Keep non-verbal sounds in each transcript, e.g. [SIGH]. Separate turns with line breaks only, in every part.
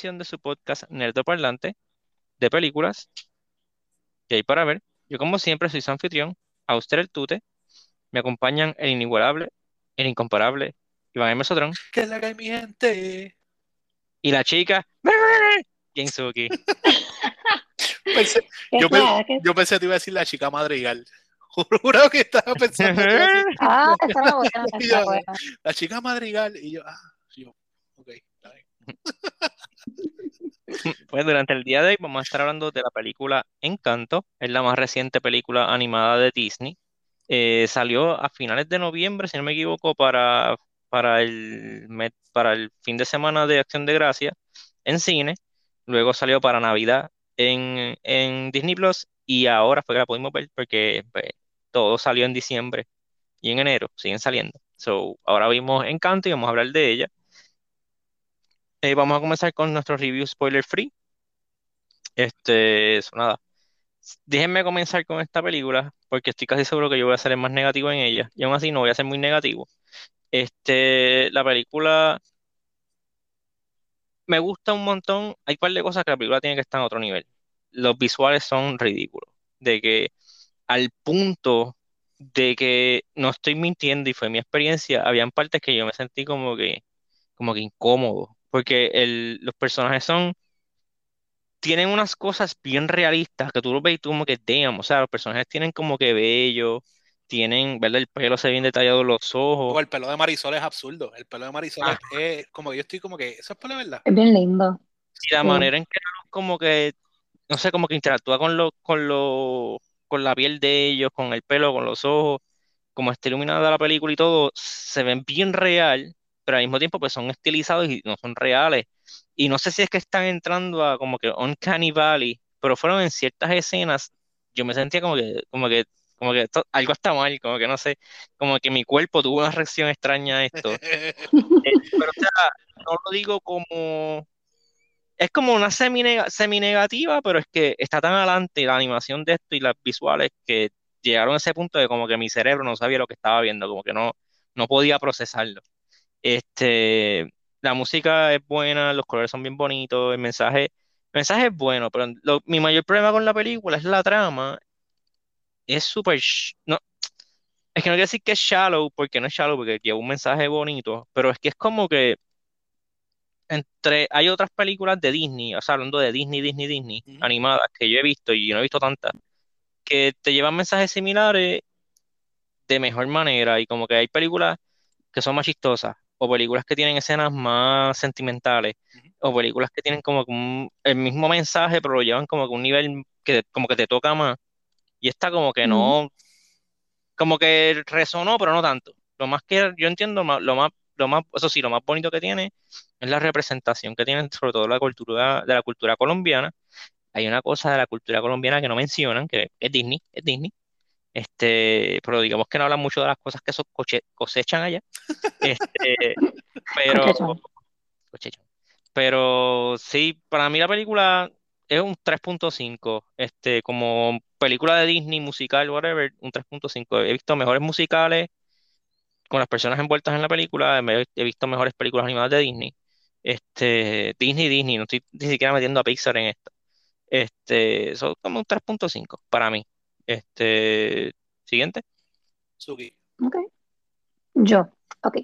edición de su podcast Nerdo Parlante de películas que hay para ver. Yo, como siempre, soy su anfitrión, usted el Tute. Me acompañan el inigualable, el incomparable Iván M. Sotrón.
Que la que mi gente.
Y la chica, Gensuki. [LAUGHS]
Pensé, yo, pensé, yo pensé que te iba a decir la chica madrigal. [LAUGHS] Juro que estaba pensando. [LAUGHS]
ah, estaba buena, estaba buena.
La chica madrigal. Y yo, ah, yo, ok, está bien.
Pues durante el día de hoy vamos a estar hablando de la película Encanto, es la más reciente película animada de Disney. Eh, salió a finales de noviembre, si no me equivoco, para, para, el, para el fin de semana de Acción de Gracia en cine. Luego salió para Navidad en, en Disney Plus y ahora fue que la pudimos ver porque pues, todo salió en diciembre y en enero, siguen saliendo. So, ahora vimos Encanto y vamos a hablar de ella. Eh, vamos a comenzar con nuestro review spoiler free. Este, eso nada. Déjenme comenzar con esta película porque estoy casi seguro que yo voy a ser más negativo en ella. Y aún así no voy a ser muy negativo. Este, la película me gusta un montón. Hay un par de cosas que la película tiene que estar en otro nivel. Los visuales son ridículos. De que al punto de que no estoy mintiendo y fue mi experiencia, habían partes que yo me sentí como que, como que incómodo porque el, los personajes son, tienen unas cosas bien realistas que tú lo ves y tú como que, damn, o sea, los personajes tienen como que bello, tienen, ¿verdad? El pelo se ve bien detallado, los ojos.
O el pelo de Marisol es absurdo, el pelo de Marisol ah. es como yo estoy como que, eso es pelo, ¿verdad?
Es bien lindo.
Y la manera en que como que, no sé, como que interactúa con lo, con lo, con la piel de ellos, con el pelo, con los ojos, como está iluminada la película y todo, se ven bien real pero al mismo tiempo pues son estilizados y no son reales. Y no sé si es que están entrando a como que Uncanny Valley, pero fueron en ciertas escenas, yo me sentía como que, como que, como que algo está mal, como que no sé, como que mi cuerpo tuvo una reacción extraña a esto. [LAUGHS] Eh, pero o sea, no lo digo como es como una semi, semi negativa, pero es que está tan adelante la animación de esto y las visuales que llegaron a ese punto de como que mi cerebro no sabía lo que estaba viendo, como que no, no podía procesarlo. Este, la música es buena, los colores son bien bonitos, el mensaje, el mensaje es bueno, pero mi mayor problema con la película es la trama. Es súper, no, es que no quiero decir que es shallow, porque no es shallow, porque lleva un mensaje bonito, pero es que es como que entre, hay otras películas de Disney, o sea, hablando de Disney, Disney, Disney, animadas, que yo he visto y no he visto tantas, que te llevan mensajes similares de mejor manera, y como que hay películas que son más chistosas, o películas que tienen escenas más sentimentales, o películas que tienen como el mismo mensaje, pero lo llevan como que un nivel que como que te toca más. Y esta como que no, como que resonó, pero no tanto. Lo más que yo entiendo, lo más, lo más, eso sí, lo más bonito que tiene es la representación que tienen sobre todo la cultura, de la cultura colombiana. Hay una cosa de la cultura colombiana que no mencionan, que es Disney, es Disney, este, pero digamos que no hablan mucho de las cosas que cosechan allá. Este, [LAUGHS] pero, pero sí, para mí la película es un 3.5, este, como película de Disney, musical, whatever, un 3.5. He visto mejores musicales con las personas envueltas en la película, he visto mejores películas animadas de Disney. Este, Disney, Disney, no estoy ni siquiera metiendo a Pixar en esto. Este, son como un 3.5 para mí. Este, siguiente.
Suki.
Ok. Yo, ok.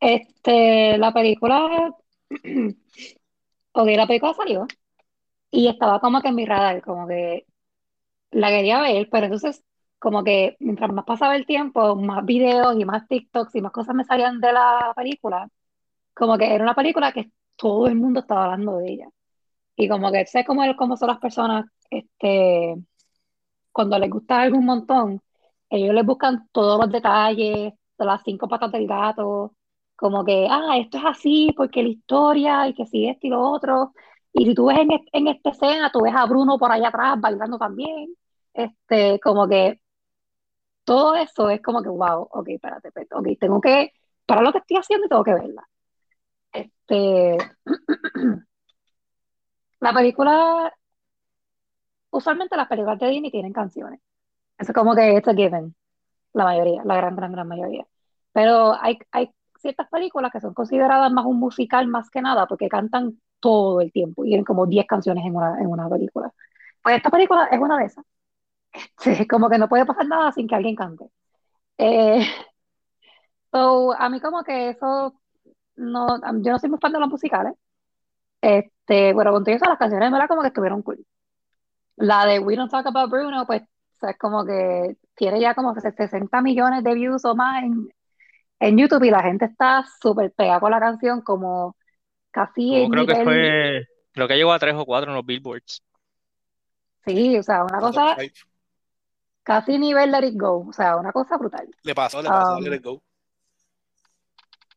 Este, la película, [CLEARS THROAT] ok, la película salió y estaba como que en mi radar, como que la quería ver, pero entonces como que mientras más pasaba el tiempo, más videos y más TikToks y más cosas me salían de la película, como que era una película que todo el mundo estaba hablando de ella. Y como que sé cómo, cómo son las personas, este, cuando les gusta algo un montón, ellos les buscan todos los detalles, de las cinco patas del gato, como que, ah, esto es así porque la historia y que si esto y lo otro. Y si tú ves en, en esta escena, tú ves a Bruno por allá atrás bailando también. Este, como que todo eso es como que, wow, ok, espérate, espérate, ok, tengo que para lo que estoy haciendo tengo que verla. Este, [CLEARS THROAT] la película usualmente las películas de Disney tienen canciones. Eso es como que it's a given, la mayoría, la gran, gran, gran mayoría. Pero hay, hay ciertas películas que son consideradas más un musical más que nada, porque cantan todo el tiempo y tienen como 10 canciones en una, en una película. Pues esta película es una de esas. [LAUGHS] Este, como que no puede pasar nada sin que alguien cante. Eh, [LAUGHS] so, a mí como que eso, no, yo no soy muy fan de los musicales. Este, bueno, con todo eso, las canciones, ¿verdad? Como que estuvieron cool. La de We Don't Talk About Bruno, pues, es como que tiene ya como 60 millones de views o más en, en YouTube y la gente está súper pegada con la canción, como casi
creo que fue, creo que llegó a tres o cuatro en los billboards.
Sí, o sea, una cosa casi nivel Let It Go, o sea, una cosa brutal.
Le pasó, le pasó a Let It Go.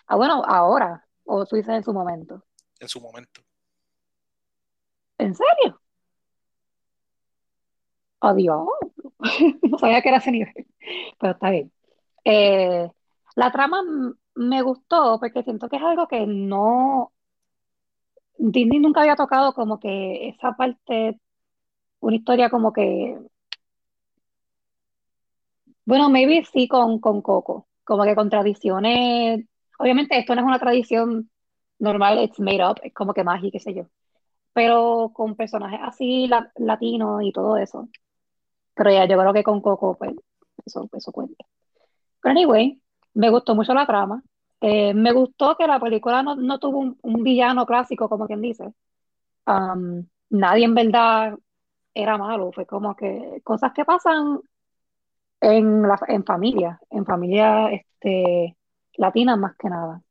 Ah, bueno, ahora, o tú dices en su momento.
En su momento.
¿En serio? Adiós. [LAUGHS] no sabía que era ese nivel, pero está bien. Eh, la trama me gustó porque siento que es algo que no. Disney nunca había tocado como que esa parte, una historia como que. Bueno, maybe sí con, con Coco, como que con tradiciones. Obviamente, esto no es una tradición normal, it's made up, es como que magia, qué sé yo. Pero con personajes así latinos y todo eso. Pero ya, yo creo que con Coco, pues, eso, eso cuenta. Pero anyway, me gustó mucho la trama. Eh, me gustó que la película no, no tuvo un, villano clásico, como quien dice. Um, nadie en verdad era malo. Fue como que cosas que pasan en, la, en familia, en familia este, latina más que nada.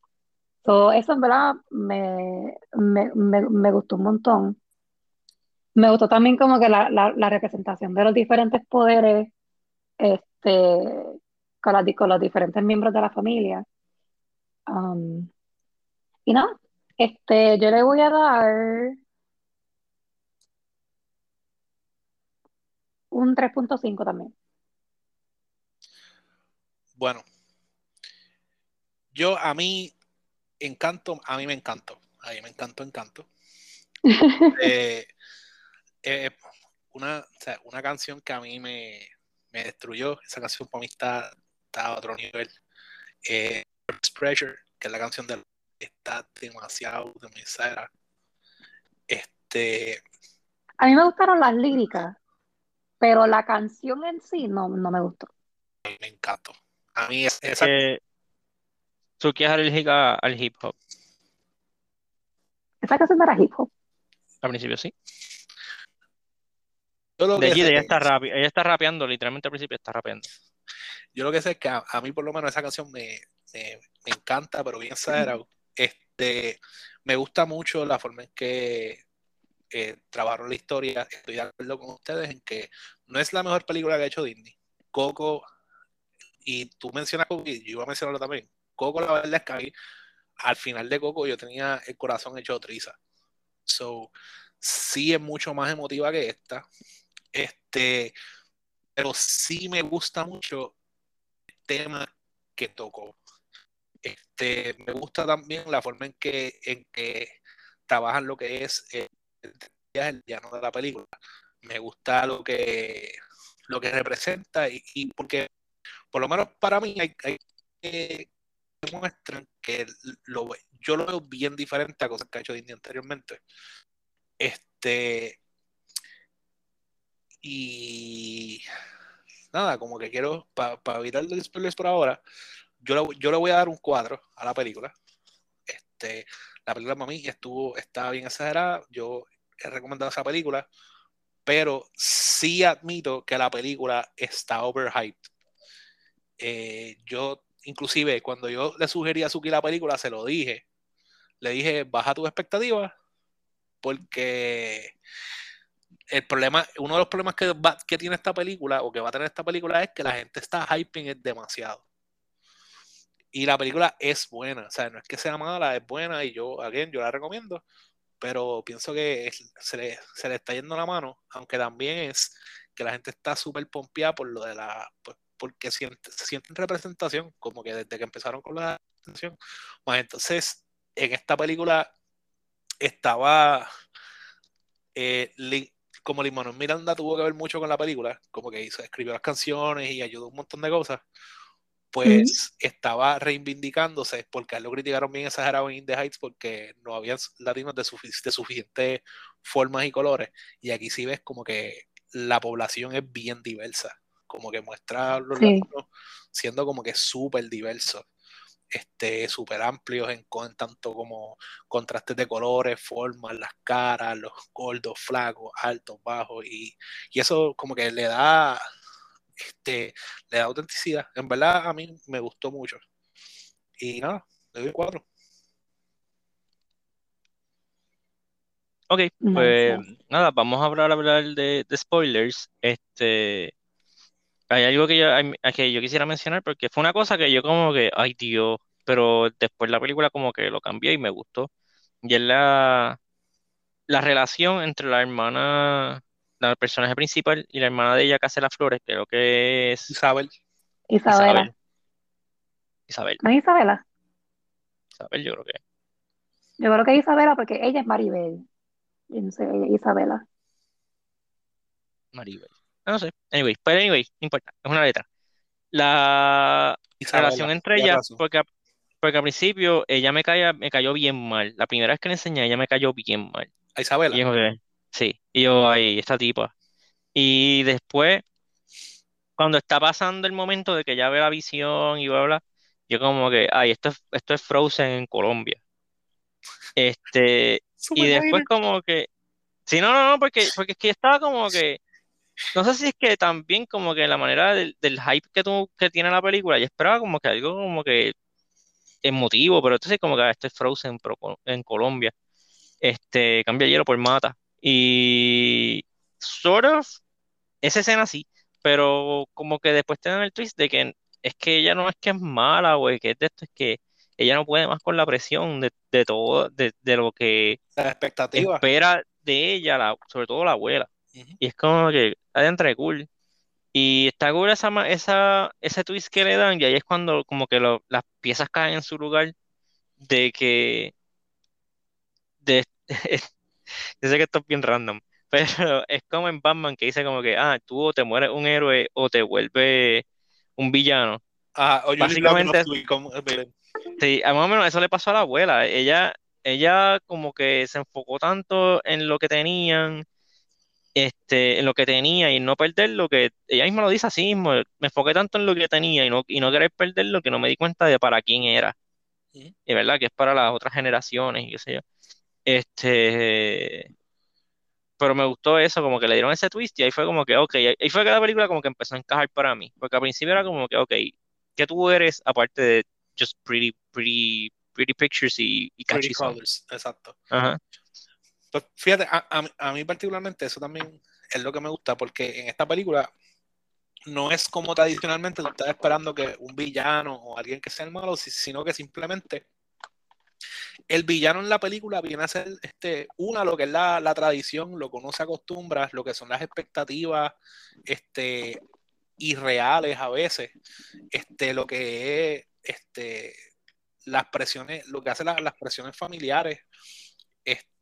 eso en verdad me, me, me, gustó un montón. Me gustó también como que la, la, la representación de los diferentes poderes este, con, los diferentes miembros de la familia. Um, y no, este, yo le voy a dar un 3.5 también.
Bueno, yo a mí encanto, a mí me encantó, a mí me encantó, encanto. [LAUGHS] Eh, eh, una, una canción que a mí me, me destruyó, esa canción para mí está está a otro nivel. Eh, Pressure, que es la canción de está demasiado demasiado Este.
A mí me gustaron las líricas, pero la canción en sí no, no me gustó.
Me encantó. A mí es, esa.
Eh, ¿Tú quieres alérgica al hip hop?
Esa canción no era hip hop.
Al principio sí. De allí, ella, está ella está rapeando, literalmente al principio está rapeando.
Yo lo que sé es que a, mí por lo menos esa canción me, encanta, pero bien exagerado. Este, me gusta mucho la forma en que eh, trabajaron la historia. Estoy de acuerdo con ustedes en que no es la mejor película que ha hecho Disney. Coco, y tú mencionas Coco, y yo iba a mencionarlo también. Coco, la verdad es que al final de Coco yo tenía el corazón hecho triza. So, sí es mucho más emotiva que esta. Este, pero sí me gusta mucho tema que tocó. Este, me gusta también la forma en que, en que trabajan lo que es eh, el llano de la película. Me gusta lo que, lo que representa y, porque por lo menos para mí hay, hay que demuestran que lo, yo lo veo bien diferente a cosas que ha hecho Disney anteriormente. Este y nada, como que quiero, para evitar el spoilers por ahora, yo le, yo le voy a dar un cuadro a la película. Este, la película para mí estuvo, está bien exagerada, yo he recomendado esa película, pero sí admito que la película está overhyped. Eh, yo, inclusive, cuando yo le sugerí a Suki la película, se lo dije. Le dije, baja tus expectativas, porque el problema, uno de los problemas que, que tiene esta película o que va a tener esta película es que la gente está hyping demasiado. Y la película es buena, o sea, no es que sea mala, es buena y yo, again, yo la recomiendo, pero pienso que se, le, se, le, está yendo la mano, aunque también es que la gente está súper pompeada por lo de la, pues, porque siente, se sienten representación, como que desde que empezaron con la atención. Pues entonces, en esta película estaba eh, como Limón Miranda tuvo que ver mucho con la película, como que hizo, escribió las canciones y ayudó un montón de cosas, pues estaba reivindicándose porque a él lo criticaron bien exagerado en In the Heights porque no había latinos de, suficientes suficiente formas y colores. Y aquí sí ves como que la población es bien diversa. Como que muestra a los latinos siendo como que súper diversos. Este, súper amplios en, tanto como contrastes de colores, formas, las caras, los gordos, flacos, altos, bajos, y, y eso como que le da este, le da autenticidad. En verdad, a mí me gustó mucho. Y nada, le doy cuatro.
Ok, pues nada, vamos a hablar, hablar de, spoilers. Este, hay algo que yo, que yo quisiera mencionar porque fue una cosa que yo como que, ay Dios, pero después la película como que lo cambié y me gustó. Y es la, la relación entre la hermana la personaje principal y la hermana de ella que hace las flores, creo que es
Isabel.
Isabela.
Isabel.
¿No es Isabela?
Isabel, yo creo que.
Yo creo que es Isabela porque ella es Maribel. Yo no sé, ella es Isabela.
Maribel. No sé. Anyway, pero anyway, no importa. Es una letra. La relación entre ellas, porque, porque al principio ella me, caía, me cayó bien mal. La primera vez que le enseñé, ella me cayó bien mal.
A Isabela.
Y Sí, y yo ahí, esta tipa. Y después, cuando está pasando el momento de que ya ve la visión y bla, bla, yo como que, ay, esto es, esto es Frozen en Colombia. Este, [LAUGHS] y después como que, sí, no, no, no, porque, porque es que estaba como que, no sé si es que también como que la manera del, hype que, tú, que tiene la película, yo esperaba como que algo como que emotivo, pero entonces como que esto es Frozen en Colombia. Este, cambia hielo por mata. Y sort of, esa escena sí, pero como que después te dan el twist de que es que ella no es que es mala, o que es de esto, es que ella no puede más con la presión de, de todo, de, lo que
la expectativa.
espera de ella, la, sobre todo la abuela. Y es como que adentro de cool. Y está cool esa, esa, ese twist que le dan, y ahí es cuando como que las piezas caen en su lugar de que de, [LAUGHS] Yo sé que esto es bien random, [LAUGHS] pero es como en Batman que dice como que, ah, tú o te mueres un héroe o te vuelves un villano.
Ah, o
Básicamente, sí, más o menos eso le pasó a la abuela. Ella, ella como que se enfocó tanto en lo que tenían, este, en lo que tenía y no perder lo que, ella misma lo dice así mismo, me enfoqué tanto en lo que tenía y no, y no querer perder lo que no me di cuenta de para quién era. Y verdad que es para las otras generaciones y qué sé yo. Este, pero me gustó eso, como que le dieron ese twist y ahí fue como que, ok, ahí fue que la película como que empezó a encajar para mí, porque al principio era como que, ok, ¿qué tú eres aparte de just pretty, pretty, pretty pictures y, y
catchy colors, exacto.
Ajá.
Pues fíjate, a, a, mí particularmente eso también es lo que me gusta, porque en esta película no es como tradicionalmente tú estás esperando que un villano o alguien que sea el malo, sino que simplemente el villano en la película viene a ser este, una, lo que es la, tradición, lo que uno se acostumbra, lo que son las expectativas este, irreales a veces, este, lo que es este, las presiones, lo que hace las presiones familiares,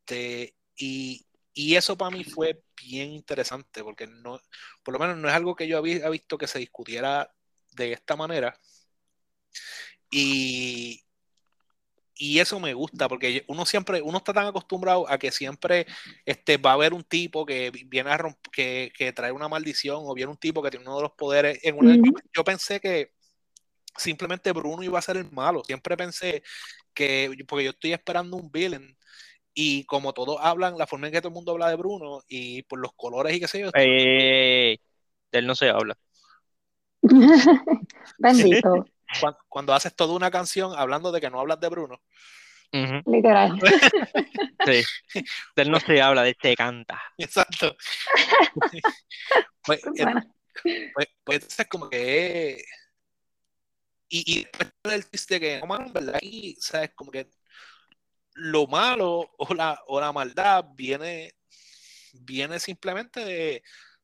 este, y, eso para mí fue bien interesante, porque no, por lo menos no es algo que yo había visto que se discutiera de esta manera. Y, y eso me gusta porque uno siempre, uno está tan acostumbrado a que siempre este, va a haber un tipo que viene a que, que, trae una maldición o viene un tipo que tiene uno de los poderes. En una, yo, pensé que simplemente Bruno iba a ser el malo. Siempre pensé que, porque yo estoy esperando un villain y como todos hablan, la forma en que todo el mundo habla de Bruno y por los colores y qué sé yo.
de él no se habla. [LAUGHS]
Bendito [LAUGHS]
cuando, haces toda una canción hablando de que no hablas de Bruno.
Literal. [LAUGHS]
sí. De él no se habla, de él se canta.
Exacto. pues, pues, pues, es como que. Y, y después del chiste que, no, man, ¿verdad? Y, ¿sabes? Como que lo malo [LAUGHS] o la, o la maldad viene, viene simplemente de,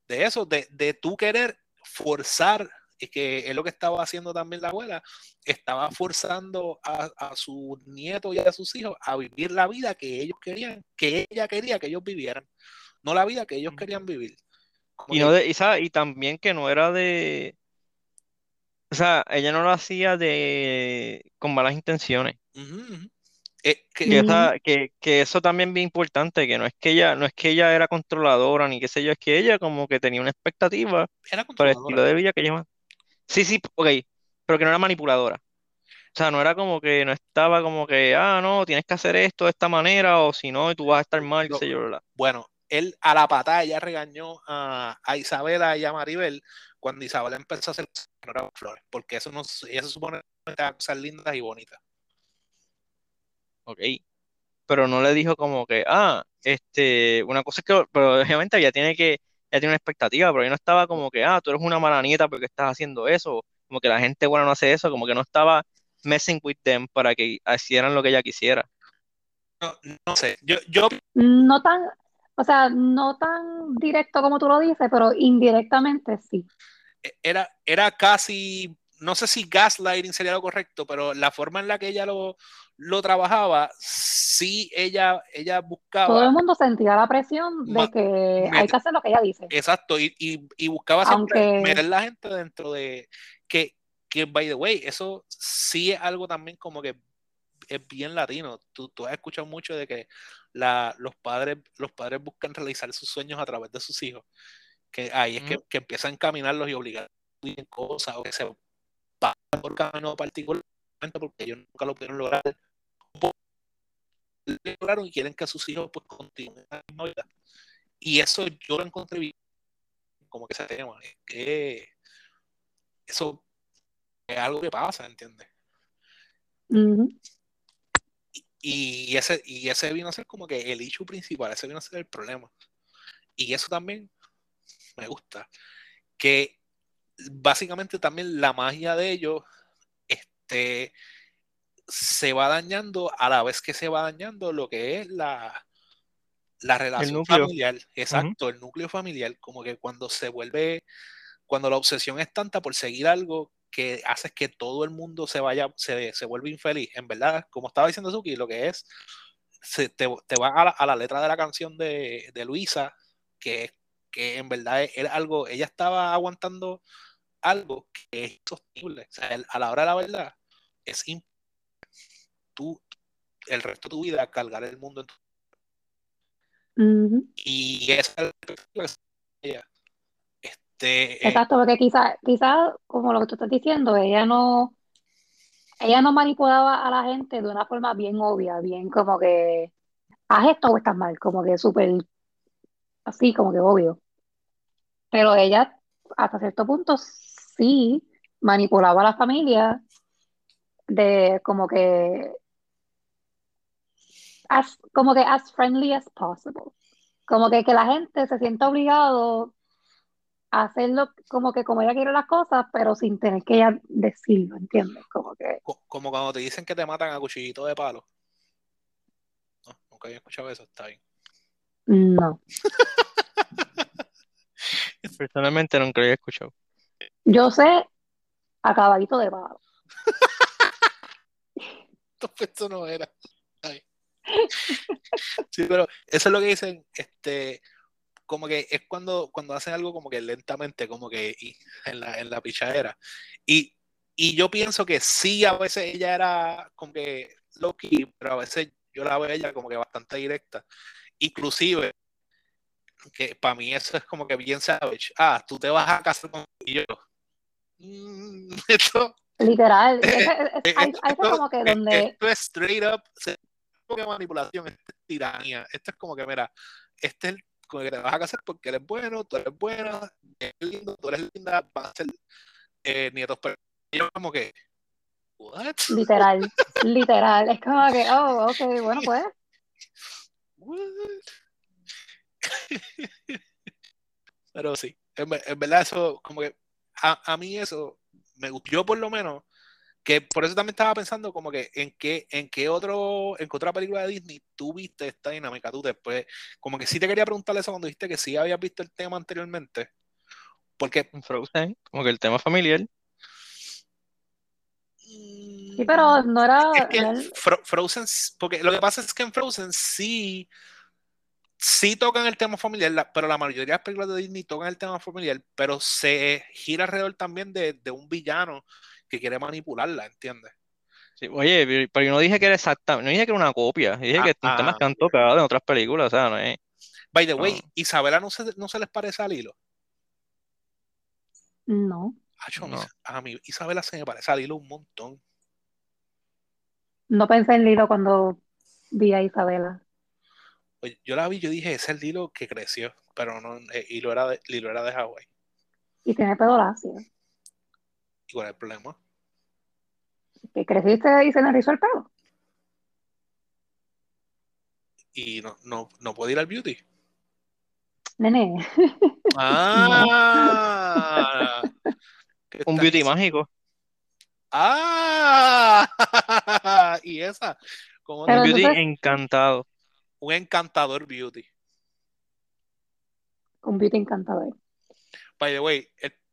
de eso, de, de tú querer forzar y que es lo que estaba haciendo también la abuela, estaba forzando a, a sus nietos y a sus hijos a vivir la vida que ellos querían, que ella quería que ellos vivieran, no la vida que ellos querían vivir.
y, no de, y, y, también que no era de, O sea, ella no lo hacía de con malas intenciones.
Eh, que-
Ujú.
esa- que, que eso también es bien importante, que no es que ella, no es que ella era controladora ni qué sé yo, es que ella como que tenía una expectativa
era
para el estilo de vida que ella... Sí, sí, ok, pero que no era manipuladora. O sea, no era como que no estaba como que, ah, no, tienes que hacer esto de esta manera o si no, tú vas a estar mal, qué sé yo, bla.
Bueno, él a la patada ya regañó a, a Isabela y a Maribel cuando Isabela empezó a hacer flores, porque eso no, ella se supone que eran cosas lindas y bonitas.
Ok. Pero no le dijo como que, ah, este, una cosa es que, pero obviamente ella tiene que, ella tiene una expectativa, pero ella no estaba como que, ah, tú eres una mala nieta porque estás haciendo eso, como que la gente buena no hace eso, como que no estaba messing with them para que hicieran lo que ella quisiera.
No, no sé, yo, yo
No tan, o sea, no tan directo como tú lo dices, pero indirectamente sí.
era, era casi, no sé si gaslighting sería lo correcto, pero la forma en la que ella lo, lo trabajaba, sí ella, ella
Todo
buscaba,
el mundo sentía la presión de que hay que hacer lo que ella dice.
exacto, y, y, y buscaba siempre
Aunque-
meter la gente dentro de, que, que by the way, eso sí es algo también como que es bien latino. Tú, tú has escuchado mucho de que la, los, padres, los padres buscan realizar sus sueños a través de sus hijos. Que ahí es que, que empiezan a encaminarlos y obligar a hacer cosas o que se por camino particular porque ellos nunca lo pudieron lograr. Lo lograron y quieren que sus hijos pues continúen la misma vida. Y eso yo lo encontré bien, como que ese tema. es que eso es algo que pasa, ¿entiendes? Y ese, y ese vino a ser como que el issue principal, ese vino a ser el problema. Y eso también me gusta. Que básicamente también la magia de ellos este, se va dañando a la vez que se va dañando lo que es la, la relación familiar. Exacto, el núcleo familiar. Como que cuando se vuelve, cuando la obsesión es tanta por seguir algo que hace que todo el mundo se vaya, se, se vuelve infeliz. En verdad, como estaba diciendo Suki, lo que es, se, te, te va a la, a la, letra de la canción de, de Luisa, que, que en verdad era algo, ella estaba aguantando algo que es insostenible. O sea, a la hora de la verdad, es tú el resto de tu vida cargar el mundo en tu
Ujú.
y esa es ella. Este,
Exacto, porque quizás, quizá, como lo que tú estás diciendo, ella no, ella no manipulaba a la gente de una forma bien obvia, bien como que haz esto o estás mal, como que súper así, como que obvio. Pero ella, hasta cierto punto, sí manipulaba a la familia de como que as, como que as friendly as possible. Como que, que la gente se sienta obligado a hacerlo como que como ella quiere las cosas, pero sin tener que ella decirlo, ¿entiendes? Como que
co- como cuando te dicen que te matan a cuchillito de palo. No, nunca había escuchado eso, está bien.
No. [LAUGHS]
Personalmente nunca lo había escuchado.
Yo sé a caballito de palo. [LAUGHS]
Esto no era. Ay. Sí, pero eso es lo que dicen, este, como que es cuando, cuando hacen algo como que lentamente, como que y, en, la, en la pichadera. Y, y yo pienso que sí, a veces ella era como que low-key, pero a veces yo la veo a ella como que bastante directa. Inclusive, que para mí eso es como que bien savage. Ah, tú te vas a casar con yo. mm, [LAUGHS] esto,
Literal. [LAUGHS] Ese- ese-
eh,
Hay hay
esto-
como que donde
esto es straight up, como manipulación, esto es tiranía. Esto es como que, mira, este es el con el que te vas a casar porque eres bueno, tú eres buena, eres lindo, tú eres linda, van a ser eh, nietos. Pero yo como que, what?
literal, literal. Es como que, oh, ok, bueno, pues. [LAUGHS]
What? [LAUGHS] Pero sí, en, ver- en verdad eso, como que a, a mí eso me gustó, yo por lo menos, que por eso también estaba pensando como que en qué, en qué otro, en qué otra película de Disney tú viste esta dinámica, tú después, como que sí te quería preguntar eso cuando dijiste que sí habías visto el tema anteriormente, porque
En Frozen, como que el tema familiar.
Sí, pero no era,
es que
no era-
Fro- Frozen, porque lo que pasa es que en Frozen sí sí tocan el tema familiar, la- pero la mayoría de las películas de Disney tocan el tema familiar, pero se gira alrededor también de, de un villano que quiere manipularla, ¿entiendes?
Sí, oye, pero- yo no dije que era exactamente, no dije que era una copia, dije
Ah,
que son temas
ah,
que han tocado en otras películas, o sea, no es.
By the way,
No.
Isabela no se, no se les parece a Lilo.
No,
Acho, a mí
No.
se- a mí Isabela se me parece a Lilo un montón.
no pensé en Lilo cuando vi a Isabela.
Yo la vi, yo dije, ese es el Lilo que creció, pero no, eh, Lilo era de, Lilo era de Hawái.
Y tiene pelo lacio.
¿Y cuál es el problema?
Que creciste y se me rizó el pelo.
Y no, no, no puede ir al beauty.
Nene. [LAUGHS]
Ah, ¿Qué [LAUGHS]
Un
estás
beauty mágico,
Ah, [LAUGHS] y esa, como
un beauty
entonces-
encantado.
un encantador beauty.
Un beauty encantador.
By the way,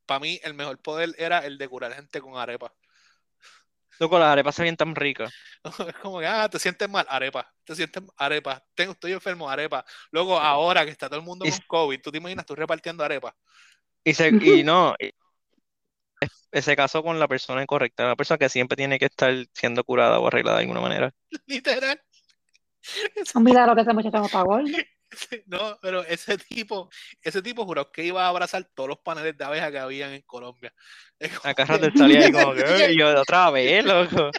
para mí el mejor poder era el de curar gente con arepa.
Loco, las arepas se ven tan ricas. [LAUGHS]
Es como que, ah, te sientes mal, arepa. Te sientes arepa. Tengo, estoy enfermo, arepa. Luego, ahora que está todo el mundo
Y-
con COVID, ¿tú te imaginas tú repartiendo arepa?
Y, se, y [LAUGHS] no, y- se casó con la persona incorrecta, la persona que siempre tiene que estar siendo curada o arreglada de alguna manera. [LAUGHS]
Literal.
Un milagro que ese muchacho no pagó. ¿no? [LAUGHS]
No, pero ese tipo, ese tipo juró que iba a abrazar todos los paneles de abeja que habían en Colombia. [LAUGHS]
Acá rato salía ahí como que, "Ay, yo otra vez, loco.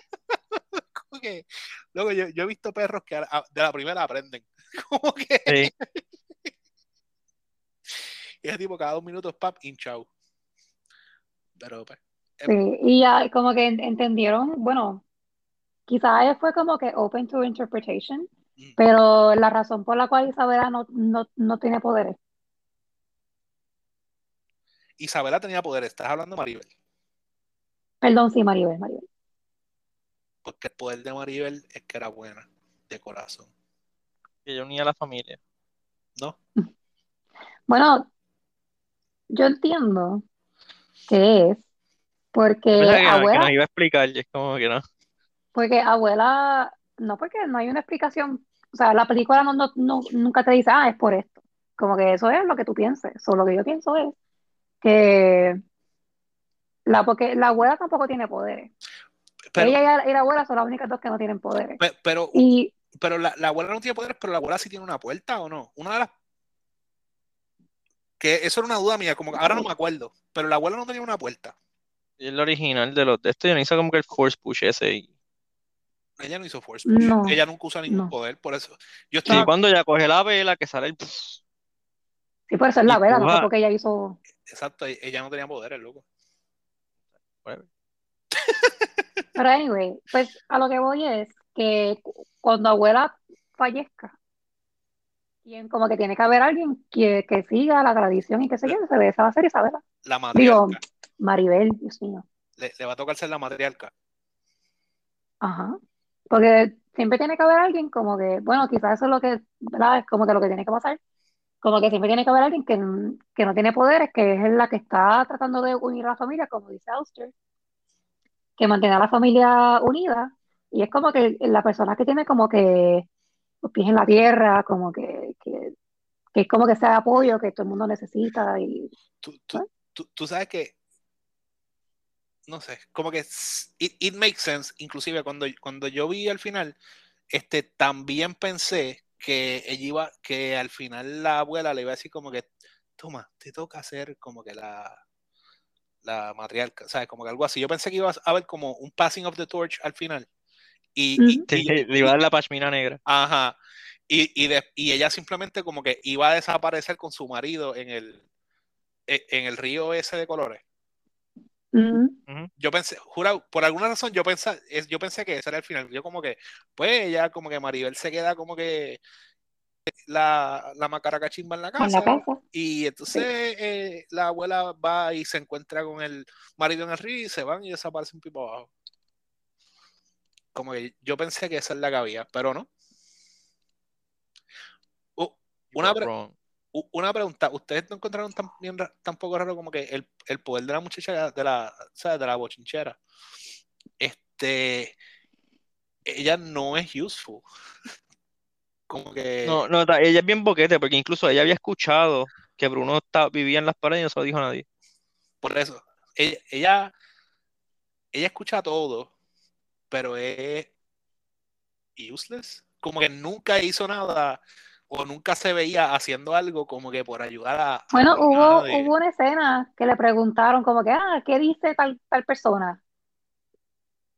como que- luego yo, yo he visto perros que a- a- de la primera aprenden. Como que
Sí.
y ese tipo cada dos minutos, pap, hinchao. Pero pues,
Sí, y ya como que en- entendieron, bueno, quizás fue como que open to interpretation,
mm,
pero la razón por la cual Isabela no, no, no tiene poderes.
Isabela tenía poder, estás hablando de Maribel.
Perdón, sí, Maribel, Maribel.
Porque el poder de Maribel es que era buena, de corazón.
Que yo unía a la familia.
¿No? [LAUGHS]
Bueno, yo entiendo que es porque
que, que
abuela,
nos iba a explicar es como que no.
porque abuela, no porque no hay una explicación, o sea, la película no, no, no- nunca te dice, ah, es por esto. Como que eso es lo que tú pienses. O lo que yo pienso es que la, porque la abuela tampoco tiene poderes.
Pero,
Ella y la, y la abuela son las únicas dos que no tienen poderes.
pe- pero,
Y
pero la, la abuela no tiene poderes, pero la abuela sí tiene una puerta o no. Una de las. Que eso era una duda mía, como que ahora no me acuerdo. Pero la abuela no tenía una puerta.
Y el original de los de esto, yo no hizo como que el force push ese. Y,
Ella no hizo Force Push.
No,
Ella nunca usa ningún
no.
poder, por eso. Yo
sí,
estaba.
cuando ella coge la vela, que sale el.
sí, por eso es la vela, no fue
empuja.
porque ella hizo.
Exacto, e- ella no tenía poderes, loco.
Pero anyway, pues a lo que voy es que cu- cuando abuela fallezca, quien como que tiene que haber alguien que, que siga la tradición y que se yo, se ve esa va a ser Isabela.
La
Digo,
matriarca.
Maribel, Dios mío.
Le, le va a tocar ser la matriarca.
Ajá. Porque siempre tiene que haber alguien como que, bueno, quizás eso es lo que, ¿verdad? Es como que lo que tiene que pasar. Como que siempre tiene que haber alguien que, que no tiene poderes, que es la que está tratando de unir a la familia, como dice Auster, que mantiene a la familia unida. Y es como que la persona que tiene como que los pies en la tierra, como que, que, es como que ese apoyo que todo el mundo necesita. Y
Tú, tú, tú, tú sabes que. No sé, como que it, it makes sense. Inclusive cuando, cuando yo vi al final, este, también pensé que ella iba, que al final la abuela le iba a decir como que, toma, te toca hacer como que la, la matriarca, ¿sabes? Como que algo así. Yo pensé que iba a haber como un passing of the torch al final. Y, y-
Ujú.
Sí,
y-
le iba a dar la pashmina negra.
Ajá. Y, y, de- y ella simplemente como que iba a desaparecer con su marido en el, e- en el río ese de colores. Yo pensé, jurado, por alguna razón yo pensé, yo pensé que ese era el final. Yo como que, pues ella como que Maribel se queda como que la, la macaraca chimba en la
en la
casa. Y entonces eh, la abuela va y se encuentra con el marido en el río y se van y desaparecen pipo abajo. Como que yo pensé que esa es la que había, pero no. Una, pre-
Wrong.
u- una pregunta, ¿ustedes no encontraron tan, bien tan poco raro como que el, el poder de la muchacha de la, ¿sabes? de la bochinchera? Este, ella no es useful. [LAUGHS] Como que.
No, no, ella es bien boquete, porque incluso ella había escuchado que Bruno está- vivía en las paredes y no se lo dijo a nadie.
Por eso. Ella, ella, ella escucha todo, pero es useless. Como que nunca hizo nada o nunca se veía haciendo algo como que por ayudar a.
Bueno, hubo,
de-
hubo una escena que le preguntaron como que, ah, ¿qué dice tal, tal persona?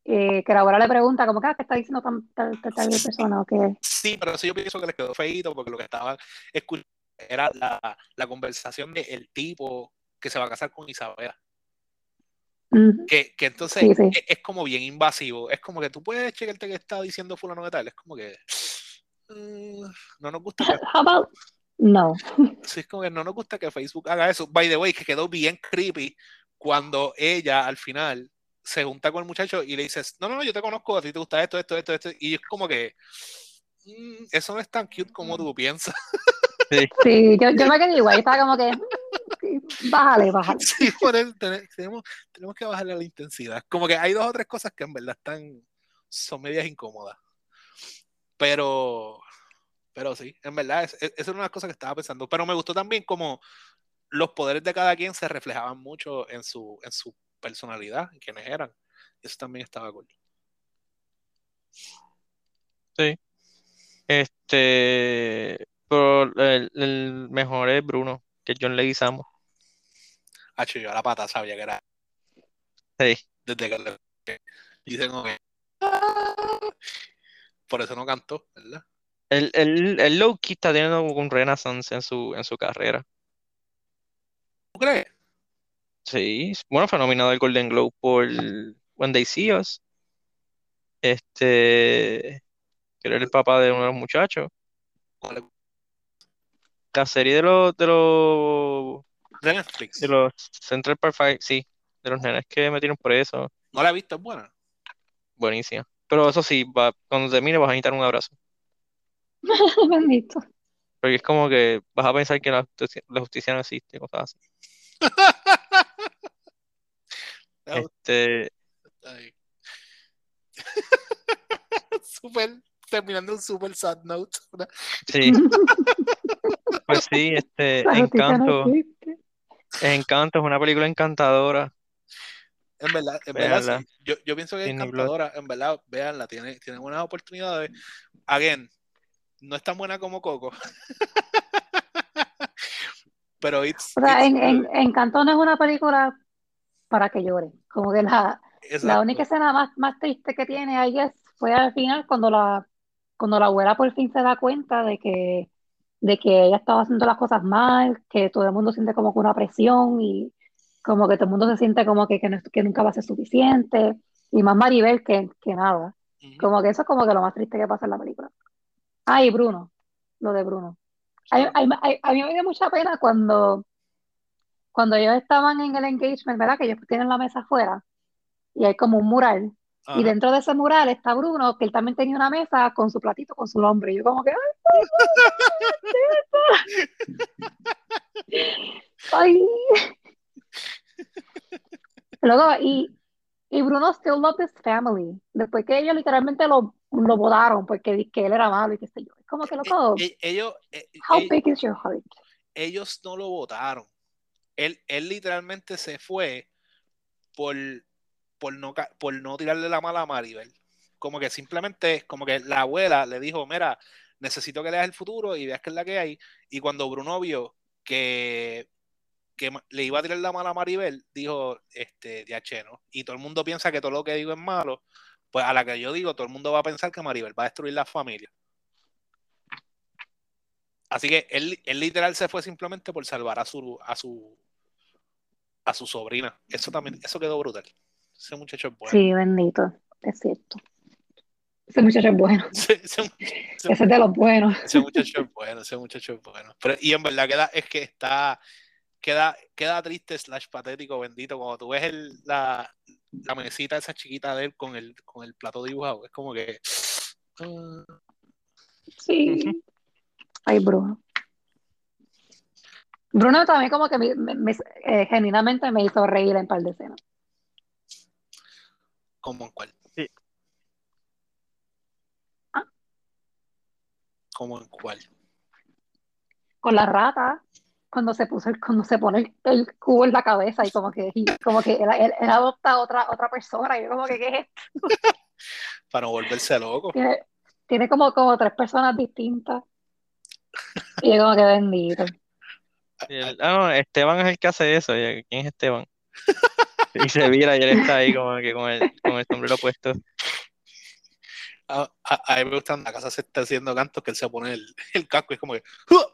Eh, que la abuela le pregunta como que, ah, ¿qué está diciendo tal, tal, tal, persona? O que,
Sí, pero eso yo pienso que les quedó feíto porque lo que estaban escuchando era la, la conversación del tipo que se va a casar con Isabela. Que, que entonces
Sí, sí.
Es, es como bien invasivo. Es como que tú puedes chequearte que está diciendo fulano de tal. Es como que mm, no nos gusta que, [LAUGHS]
how about, no.
sí, es como que no nos gusta que Facebook haga eso. By the way, que quedó bien creepy cuando ella al final se junta con el muchacho y le dices, no, no, no, yo te conozco, a ti te gusta esto, esto, esto, esto. Y es como que mm, eso no es tan cute como tú piensas.
Sí, yo, yo me quedé igual, estaba como que, mm, bájale, bájale. [LAUGHS]
Sí, por eso ten- tenemos, tenemos que bajarle la intensidad. Como que hay dos o tres cosas que en verdad están, son medias incómodas. Pero, pero sí, en verdad, es, es- esa era una cosa que estaba pensando. Pero me gustó también como los poderes de cada quien se reflejaban mucho en su, en su personalidad, en quienes eran. Eso también estaba cool.
Este, pero el, el mejor es Bruno, que John Leguizamo.
Hacho, yo a la pata sabía que era
Sí.
desde que le dicen "Ah". por eso no cantó, ¿verdad?
El, el, el low key está teniendo un renaissance en su, en su carrera.
¿Tú crees?
Sí, bueno, fue nominado al Golden Globe por When They See Us. Este, que era el papá de uno de los muchachos. La serie de los, de los,
De Netflix.
de los Central Park Five, sí, de los nenes que metieron por eso.
No la he visto, es buena.
Buenísima. Pero eso sí, va, cuando termine vas a necesitar un abrazo. [LAUGHS]
Bendito.
Porque es como que vas a pensar que la justicia, la justicia no existe, cosas así. [LAUGHS] Este.
Super, [LAUGHS] terminando un super sad note. ¿verdad?
sí. Pues sí, este, Encanto. Encanto es una película encantadora.
En verdad, en verdad sí. Yo, yo pienso que es
Disney
encantadora. En verdad, véanla, tiene, tiene buenas oportunidades. Again, no es tan buena como Coco. [LAUGHS] Pero it's,
O sea,
it's
en, en, no es una película para que llore. Como que la, la única escena más, más triste que tiene ahí es, fue al final cuando la, cuando la abuela por fin se da cuenta de que, de que ella estaba haciendo las cosas mal, que todo el mundo siente como que una presión y como que todo el mundo se siente como que, que, no- que nunca va a ser suficiente. Y más Maribel que, que nada. Como que eso es como que lo más triste que pasa en la película. Ah, y Bruno, lo de Bruno. A, mí- a me dio mucha pena cuando, cuando ellos estaban en el engagement, ¿verdad? Que ellos tienen la mesa afuera y hay como un mural. Y dentro de ese mural está Bruno, que él también tenía una mesa con su platito, con su nombre. Y yo como que, ¡ay! [LAUGHS] ¡Ay! Luego, y, y Bruno still loved his family. Después que ellos literalmente lo, lo porque que él era malo y qué sé yo. Es como que, loco, [LAUGHS]
E- ellos, e-
how
e-
big is your heart?
ellos no lo votaron. Él, él literalmente se fue por, por, no, por no tirarle la mala a Maribel. Como que simplemente, como que la abuela le dijo, mira, necesito que leas el futuro y veas qué es la que hay. Y cuando Bruno vio que, que le iba a tirar la mala a Maribel, dijo, este, ya ¿no? Y todo el mundo piensa que todo lo que digo es malo. Pues a la que yo digo, todo el mundo va a pensar que Maribel va a destruir la familia. Así que él, él literal se fue simplemente por salvar a su, a su, a su sobrina. Eso también, eso quedó brutal. Ese muchacho es bueno.
Sí, bendito, es cierto. Ese muchacho es bueno. [LAUGHS]
Ese, ese- ese-
Ese es de los buenos.
ese muchacho es bueno, ese muchacho es bueno. Pero, y en verdad queda, es que está, queda, queda triste slash patético, bendito, cuando tú ves el, la, la mesita esa chiquita de él con el, con el plato dibujado. Es como que. ah,
Sí. [LAUGHS] Ay, Bruno. Bruno también como que me, me- me- eh, genuinamente me hizo reír en par de escenas.
¿Cómo en cuál? como en cuál.
Con la rata, cuando se puso el- cuando se pone el, el cubo en la cabeza y como que, y como que él, él- él adopta a otra, otra persona y yo como que, ¿qué es esto? [LAUGHS]
Para no volverse loco.
Tiene, tiene como, como tres personas distintas. Y yo como que bendito.
Él, ah, no, Esteban es el que hace eso. ¿Quién es Esteban? Y se vira y él está ahí como que con el, con el sombrero puesto.
A, a- a mí me gusta cuando la casa se está haciendo cantos que él se pone el, el casco y es como que. ¡Huh!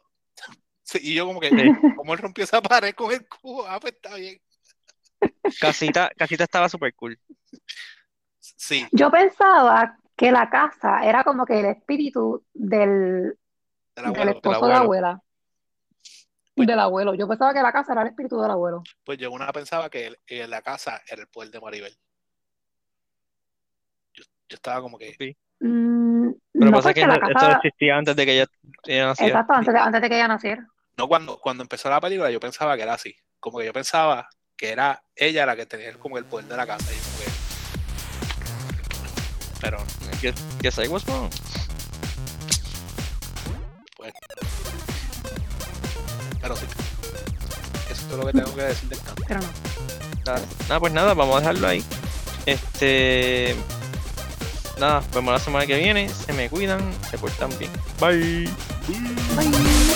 Sí, y yo como que,
Sí. [LAUGHS]
como él rompió esa pared con el cubo, ah, pues está bien.
Casita, Casita estaba súper cool.
Sí,
Yo pensaba que la casa era como que el espíritu del,
del
del
abuelo.
esposo de
abuelo.
abuela. Del abuelo. Yo pensaba que la casa era el espíritu del abuelo.
Pues yo una pensaba que, el- que la casa era el poder de Maribel. Yo, yo estaba como que.
Sí.
Mm,
Pero
no,
pasa
porque
que
la
eso
casa.
existía antes de que ella, ella naciera.
Exacto, antes de, antes de que ella naciera.
No, cuando, cuando empezó la película, yo pensaba que era así. Como que yo pensaba que era ella la que tenía como el poder de la casa. Y yo como que. Pero,
Guess, guess I was wrong.
pues. Pero sí. Eso es lo que tengo que decir del.
Pero no.
Nada, nada, pues nada, vamos a dejarlo ahí. Este. Nada, vemos la semana que viene. Se me cuidan, se portan bien. Bye.
Bye.